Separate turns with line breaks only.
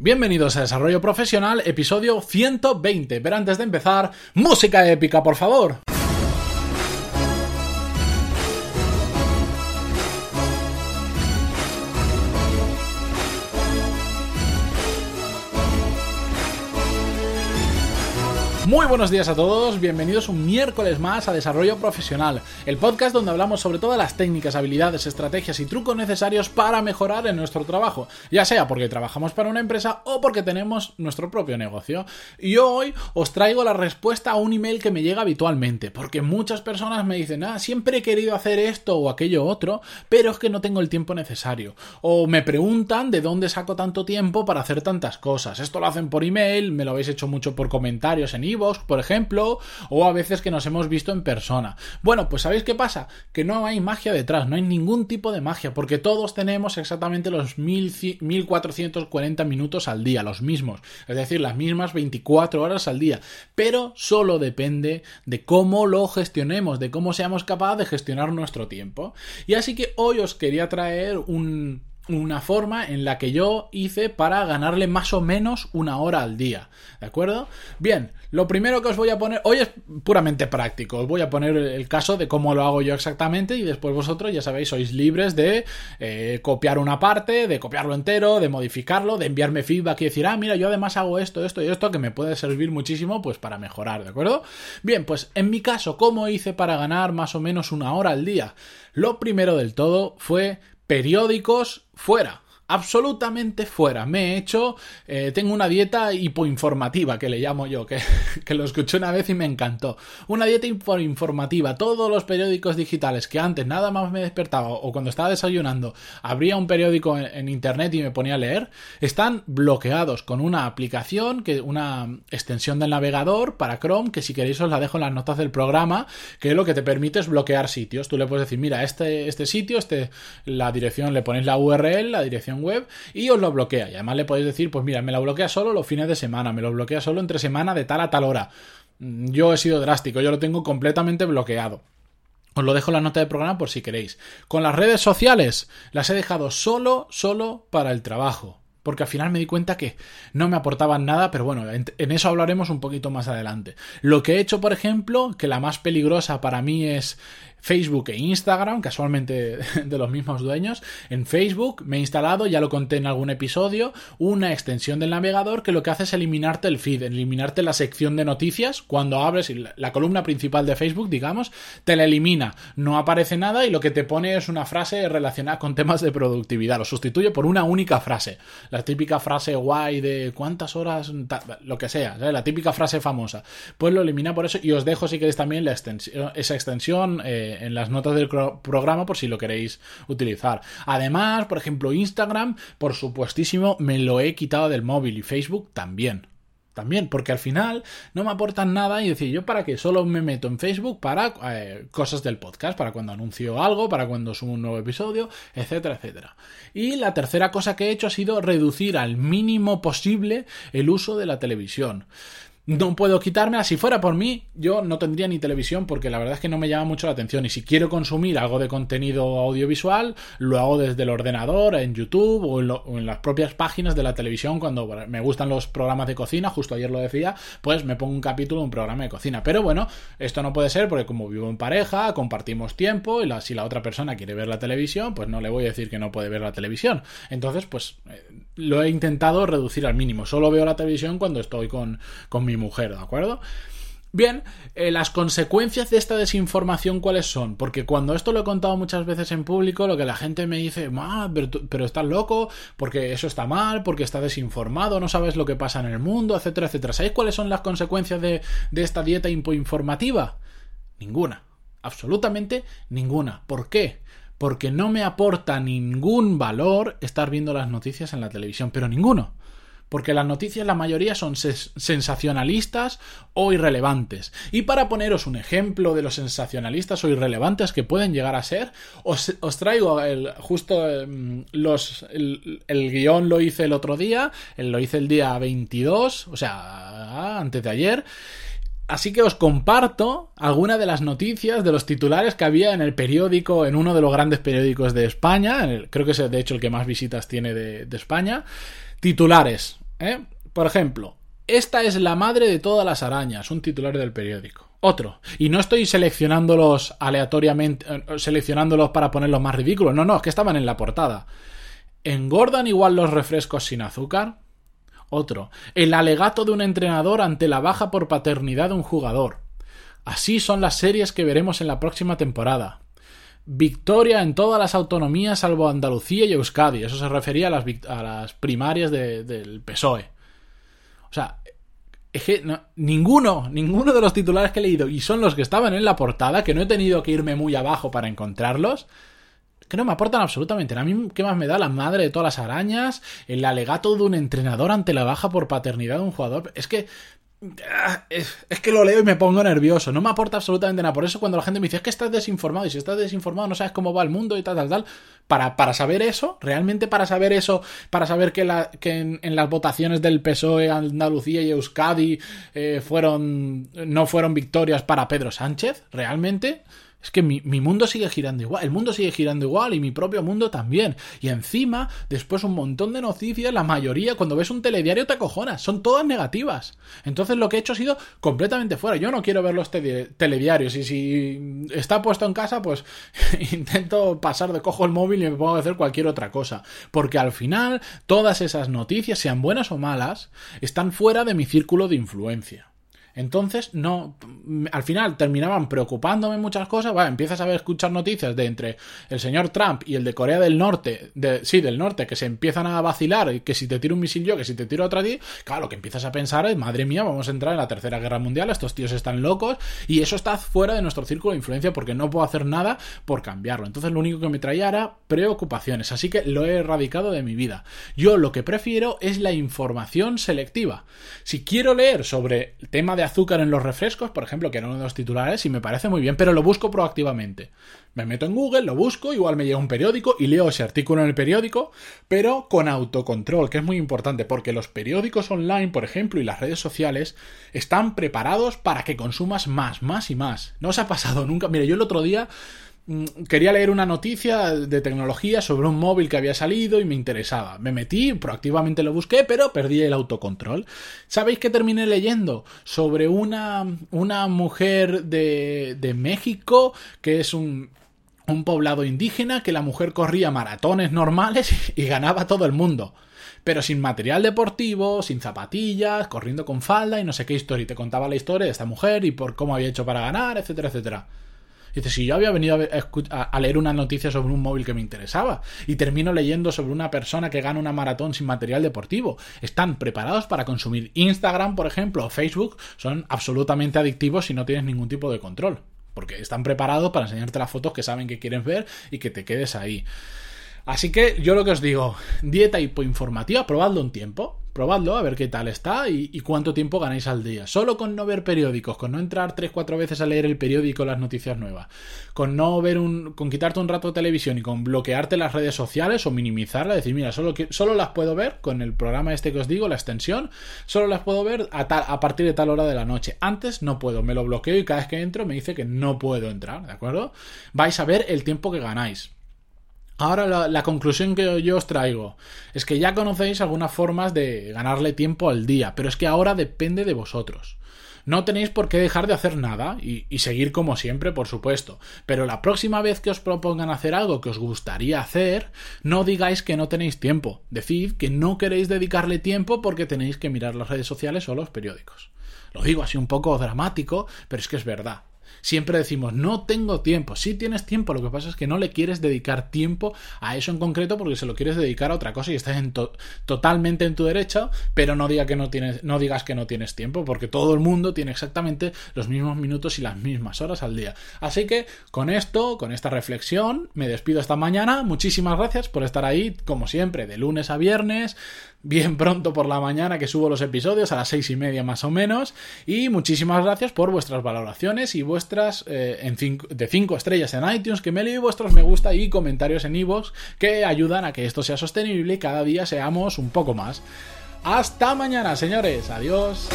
Bienvenidos a Desarrollo Profesional, episodio 120. Pero antes de empezar, música épica, por favor. Muy buenos días a todos, bienvenidos un miércoles más a Desarrollo Profesional, el podcast donde hablamos sobre todas las técnicas, habilidades, estrategias y trucos necesarios para mejorar en nuestro trabajo, ya sea porque trabajamos para una empresa o porque tenemos nuestro propio negocio. Y hoy os traigo la respuesta a un email que me llega habitualmente, porque muchas personas me dicen, ah, siempre he querido hacer esto o aquello otro, pero es que no tengo el tiempo necesario. O me preguntan de dónde saco tanto tiempo para hacer tantas cosas. Esto lo hacen por email, me lo habéis hecho mucho por comentarios en por ejemplo, o a veces que nos hemos visto en persona. Bueno, pues ¿sabéis qué pasa? Que no hay magia detrás, no hay ningún tipo de magia, porque todos tenemos exactamente los 1440 minutos al día, los mismos, es decir, las mismas 24 horas al día, pero solo depende de cómo lo gestionemos, de cómo seamos capaces de gestionar nuestro tiempo. Y así que hoy os quería traer un una forma en la que yo hice para ganarle más o menos una hora al día. ¿De acuerdo? Bien, lo primero que os voy a poner, hoy es puramente práctico, os voy a poner el caso de cómo lo hago yo exactamente y después vosotros, ya sabéis, sois libres de eh, copiar una parte, de copiarlo entero, de modificarlo, de enviarme feedback y decir, ah, mira, yo además hago esto, esto y esto que me puede servir muchísimo pues para mejorar, ¿de acuerdo? Bien, pues en mi caso, ¿cómo hice para ganar más o menos una hora al día? Lo primero del todo fue periódicos fuera absolutamente fuera. Me he hecho, eh, tengo una dieta hipoinformativa que le llamo yo, que, que, lo escuché una vez y me encantó. Una dieta hipoinformativa. Todos los periódicos digitales que antes nada más me despertaba o cuando estaba desayunando abría un periódico en, internet y me ponía a leer, están bloqueados con una aplicación, que una extensión del navegador para Chrome, que si queréis os la dejo en las notas del programa, que lo que te permite es bloquear sitios. Tú le puedes decir, mira, este, este sitio, este, la dirección, le ponéis la URL, la dirección web y os lo bloquea. Y además le podéis decir, pues mira, me lo bloquea solo los fines de semana, me lo bloquea solo entre semana de tal a tal hora. Mm, yo he sido drástico, yo lo tengo completamente bloqueado. Os lo dejo en la nota de programa por si queréis. Con las redes sociales las he dejado solo, solo para el trabajo. Porque al final me di cuenta que no me aportaban nada, pero bueno, en, eso hablaremos un poquito más adelante. Lo que he hecho, por ejemplo, que la más peligrosa para mí es Facebook e Instagram, casualmente de los mismos dueños. En Facebook me he instalado, ya lo conté en algún episodio, una extensión del navegador que lo que hace es eliminarte el feed, eliminarte la sección de noticias. Cuando abres la columna principal de Facebook, digamos, te la elimina. No aparece nada y lo que te pone es una frase relacionada con temas de productividad. Lo sustituye por una única frase. La típica frase guay de cuántas horas, lo que sea, la típica frase famosa. Pues lo elimina por eso y os dejo si queréis también la extensión, esa extensión. Eh, en las notas del programa por si lo queréis utilizar. Además, por ejemplo, Instagram, por supuestísimo, me lo he quitado del móvil y Facebook también también, porque al final no me aportan nada y decir, yo para qué solo me meto en Facebook para eh, cosas del podcast, para cuando anuncio algo, para cuando subo un nuevo episodio, etcétera, etcétera. Y la tercera cosa que he hecho ha sido reducir al mínimo posible el uso de la televisión no puedo quitármela. Si fuera por mí, yo no tendría ni televisión porque la verdad es que no me llama mucho la atención. Y si quiero consumir algo de contenido audiovisual, lo hago desde el ordenador, en YouTube o en, las propias páginas de la televisión. Cuando me gustan los programas de cocina, justo ayer lo decía, pues me pongo un capítulo de un programa de cocina. Pero bueno, esto no puede ser porque como vivo en pareja, compartimos tiempo y si la otra persona quiere ver la televisión, pues no le voy a decir que no puede ver la televisión. Entonces, pues eh, lo he intentado reducir al mínimo. Solo veo la televisión cuando estoy con, con mi mujer, ¿de acuerdo? Bien, eh, las consecuencias de esta desinformación, ¿cuáles son? Porque cuando esto lo he contado muchas veces en público, lo que la gente me dice, pero, pero, estás loco, porque eso está mal, porque estás desinformado, no sabes lo que pasa en el mundo, etcétera, etcétera. ¿Sabéis cuáles son las consecuencias de, de esta dieta informativa? Ninguna. Absolutamente ninguna. ¿Por qué? Porque no me aporta ningún valor estar viendo las noticias en la televisión, pero ninguno porque las noticias la mayoría son sensacionalistas o irrelevantes. Y para poneros un ejemplo de los sensacionalistas o irrelevantes que pueden llegar a ser, os, traigo el, justo em, los, el, guion lo hice el otro día, lo hice el día 22, o sea, antes de ayer. Así que os comparto algunas de las noticias de los titulares que había en el periódico, en uno de los grandes periódicos de España, creo que es de hecho el que más visitas tiene de, de España. Titulares. ¿eh? Por ejemplo, esta es la madre de todas las arañas, un titular del periódico. Otro. Y no estoy seleccionándolos aleatoriamente, eh, seleccionándolos para ponerlos más ridículos. No, no, es que estaban en la portada. ¿Engordan igual los refrescos sin azúcar? Otro. El alegato de un entrenador ante la baja por paternidad de un jugador. Así son las series que veremos en la próxima temporada. Victoria en todas las autonomías salvo Andalucía y Euskadi. Eso se refería a las, a las primarias del PSOE. O sea, es que ninguno, ninguno de los titulares que he leído, y son los que estaban en la portada, que no he tenido que irme muy abajo para encontrarlos, que no me aportan absolutamente nada. A mí, ¿qué más me da la madre de todas las arañas? El alegato de un entrenador ante la baja por paternidad de un jugador. Es que Ah, es que lo leo y me pongo nervioso. No me aporta absolutamente nada. Por eso cuando la gente me dice es que estás desinformado y si estás desinformado no sabes cómo va el mundo y tal, tal, tal. Para, para saber eso, realmente para saber eso, para saber que, la, que en, las votaciones del PSOE, Andalucía y Euskadi eh, fueron, no fueron victorias para Pedro Sánchez, realmente. Es que mi, mundo sigue girando igual, el mundo sigue girando igual y mi propio mundo también. Y encima, después un montón de noticias, la mayoría, cuando ves un telediario te acojonas, son todas negativas. Entonces lo que he hecho ha sido completamente fuera. Yo no quiero ver los telediarios y si está puesto en casa, pues intento pasar de cojo el móvil y me pongo a hacer cualquier otra cosa. Porque al final, todas esas noticias, sean buenas o malas, están fuera de mi círculo de influencia. Entonces, no, al final terminaban preocupándome muchas cosas. Empiezas a ver, escuchar noticias de entre el señor Trump y el de Corea del Norte, de, sí, del Norte, que se empiezan a vacilar y que si te tiro un misil yo, que si te tiro otra ti, claro, lo que empiezas a pensar es, madre mía, vamos a entrar en la Tercera Guerra Mundial, estos tíos están locos y eso está fuera de nuestro círculo de influencia porque no puedo hacer nada por cambiarlo. Entonces, lo único que me traía era preocupaciones, así que lo he erradicado de mi vida. Yo lo que prefiero es la información selectiva. Si quiero leer sobre el tema de azúcar en los refrescos, por ejemplo, que era uno de los titulares, y me parece muy bien, pero lo busco proactivamente. Me meto en Google, lo busco, igual me llega un periódico y leo ese artículo en el periódico, pero con autocontrol, que es muy importante, porque los periódicos online, por ejemplo, y las redes sociales, están preparados para que consumas más, más y más. No os ha pasado nunca. Mire, yo el otro día quería leer una noticia de tecnología sobre un móvil que había salido y me interesaba. Me metí, proactivamente lo busqué, pero perdí el autocontrol. ¿Sabéis que terminé leyendo? Sobre una, una mujer de, de México que es un, un poblado indígena que la mujer corría maratones normales y ganaba todo el mundo. Pero sin material deportivo, sin zapatillas, corriendo con falda y no sé qué historia. Y te contaba la historia de esta mujer y por cómo había hecho para ganar, etcétera, etcétera. Dice, si yo había venido a, leer una noticia sobre un móvil que me interesaba y termino leyendo sobre una persona que gana una maratón sin material deportivo, están preparados para consumir Instagram, por ejemplo, o Facebook, son absolutamente adictivos si no tienes ningún tipo de control. Porque están preparados para enseñarte las fotos que saben que quieren ver y que te quedes ahí. Así que yo lo que os digo, dieta hipoinformativa, probadlo un tiempo, probadlo a ver qué tal está y, cuánto tiempo ganáis al día. Solo con no ver periódicos, con no entrar 3-4 veces a leer el periódico las noticias nuevas, con no ver un, con quitarte un rato de televisión y con bloquearte las redes sociales o minimizarlas, decir, mira, solo, solo las puedo ver con el programa este que os digo, la extensión, solo las puedo ver a, a partir de tal hora de la noche. Antes no puedo, me lo bloqueo y cada vez que entro me dice que no puedo entrar, ¿de acuerdo? Vais a ver el tiempo que ganáis. Ahora la, conclusión que yo os traigo es que ya conocéis algunas formas de ganarle tiempo al día, pero es que ahora depende de vosotros. No tenéis por qué dejar de hacer nada y, seguir como siempre, por supuesto. Pero la próxima vez que os propongan hacer algo que os gustaría hacer, no digáis que no tenéis tiempo. Decid que no queréis dedicarle tiempo porque tenéis que mirar las redes sociales o los periódicos. Lo digo así un poco dramático, pero es que es verdad. Siempre decimos, no tengo tiempo. Sí tienes tiempo, lo que pasa es que no le quieres dedicar tiempo a eso en concreto porque se lo quieres dedicar a otra cosa y estás en totalmente en tu derecho, pero no, diga que no, tienes, no digas que no tienes tiempo porque todo el mundo tiene exactamente los mismos minutos y las mismas horas al día. Así que con esto, con esta reflexión, me despido esta mañana. Muchísimas gracias por estar ahí, como siempre, de lunes a viernes bien pronto por la mañana que subo los episodios, a las seis y media más o menos. Y muchísimas gracias por vuestras valoraciones y vuestras eh, en de 5 estrellas en iTunes, que me leí vuestros me gusta y comentarios en iVoox que ayudan a que esto sea sostenible y cada día seamos un poco más. Hasta mañana, señores. Adiós.